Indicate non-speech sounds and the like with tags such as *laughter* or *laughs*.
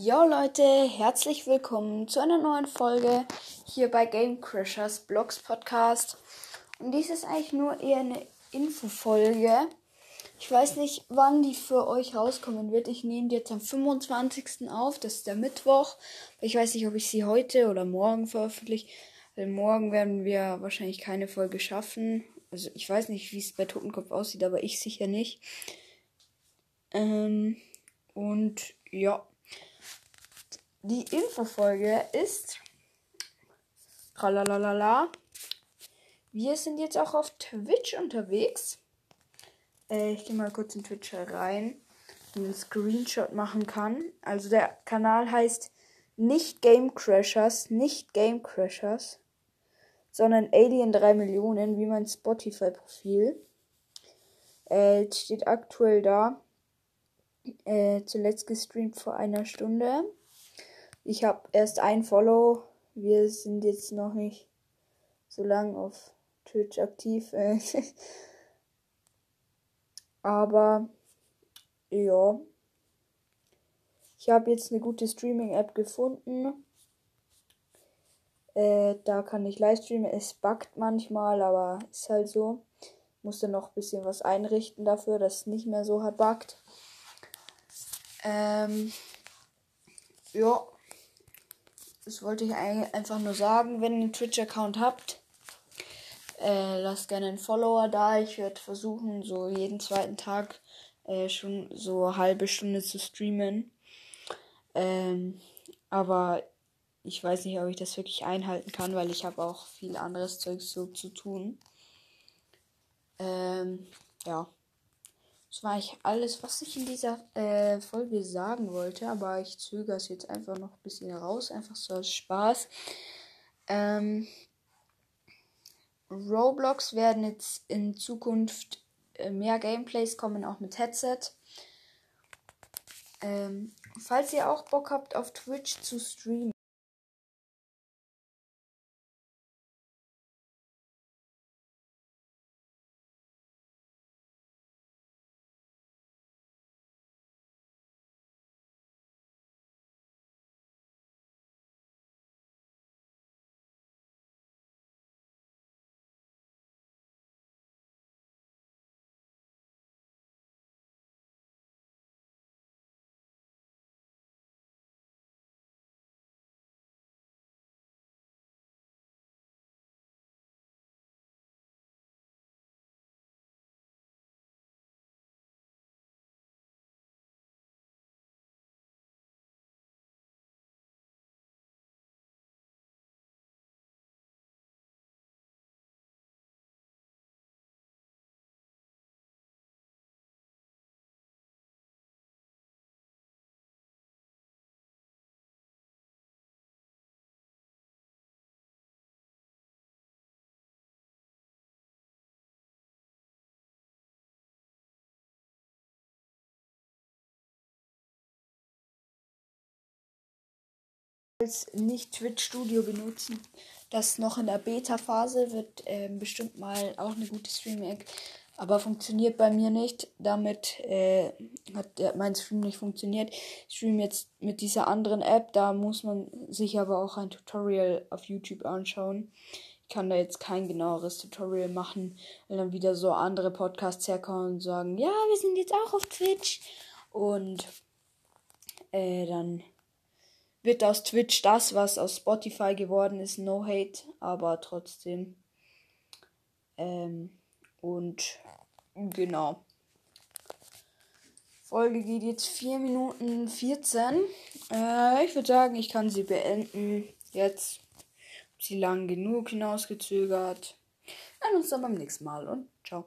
Jo Leute, herzlich willkommen zu einer neuen Folge hier bei Game Crashers Blogs Podcast. Und dies ist eigentlich nur eher eine Infofolge. Ich weiß nicht, wann die für euch rauskommen wird. Ich nehme die jetzt am 25. auf, das ist der Mittwoch. Ich weiß nicht, ob ich sie heute oder morgen veröffentliche. Weil morgen werden wir wahrscheinlich keine Folge schaffen. Also ich weiß nicht, wie es bei Totenkopf aussieht, aber ich sicher nicht. Ähm, und ja. Die Infofolge ist. Tralalala. Wir sind jetzt auch auf Twitch unterwegs. Äh, ich gehe mal kurz in Twitch rein, einen Screenshot machen kann. Also der Kanal heißt nicht Game Crashers, nicht Game Crashers, sondern Alien 3 Millionen, wie mein Spotify-Profil. Äh, steht aktuell da. Äh, zuletzt gestreamt vor einer Stunde. Ich habe erst ein Follow. Wir sind jetzt noch nicht so lang auf Twitch aktiv. *laughs* Aber ja. Ich habe jetzt eine gute Streaming-App gefunden. Äh, da kann ich live streamen. Es buggt manchmal, aber ist halt so. Muss dann noch ein bisschen was einrichten dafür, dass es nicht mehr so hart buggt. Ähm, ja. Das wollte ich einfach nur sagen. Wenn ihr einen Twitch-Account habt, äh, lasst gerne einen Follower da. Ich werde versuchen, so jeden zweiten Tag äh, schon so eine halbe Stunde zu streamen. Ähm, aber ich weiß nicht, ob ich das wirklich einhalten kann, weil ich habe auch viel anderes Zeug so zu tun. Ähm, ja. Das war eigentlich alles, was ich in dieser äh, Folge sagen wollte, aber ich zögere es jetzt einfach noch ein bisschen raus, einfach so als Spaß. Ähm, Roblox werden jetzt in Zukunft äh, mehr Gameplays kommen, auch mit Headset. Ähm, falls ihr auch Bock habt, auf Twitch zu streamen, nicht Twitch Studio benutzen. Das noch in der Beta-Phase wird äh, bestimmt mal auch eine gute Streaming-App, aber funktioniert bei mir nicht. Damit äh, hat der, mein Stream nicht funktioniert. Ich stream jetzt mit dieser anderen App, da muss man sich aber auch ein Tutorial auf YouTube anschauen. Ich kann da jetzt kein genaueres Tutorial machen, weil dann wieder so andere Podcasts herkommen und sagen, ja, wir sind jetzt auch auf Twitch. Und äh, dann wird aus Twitch das, was aus Spotify geworden ist. No hate, aber trotzdem. Ähm, und genau. Folge geht jetzt 4 Minuten 14. Äh, ich würde sagen, ich kann sie beenden. Jetzt. Sie lang genug hinausgezögert. Wir uns dann beim nächsten Mal und ciao.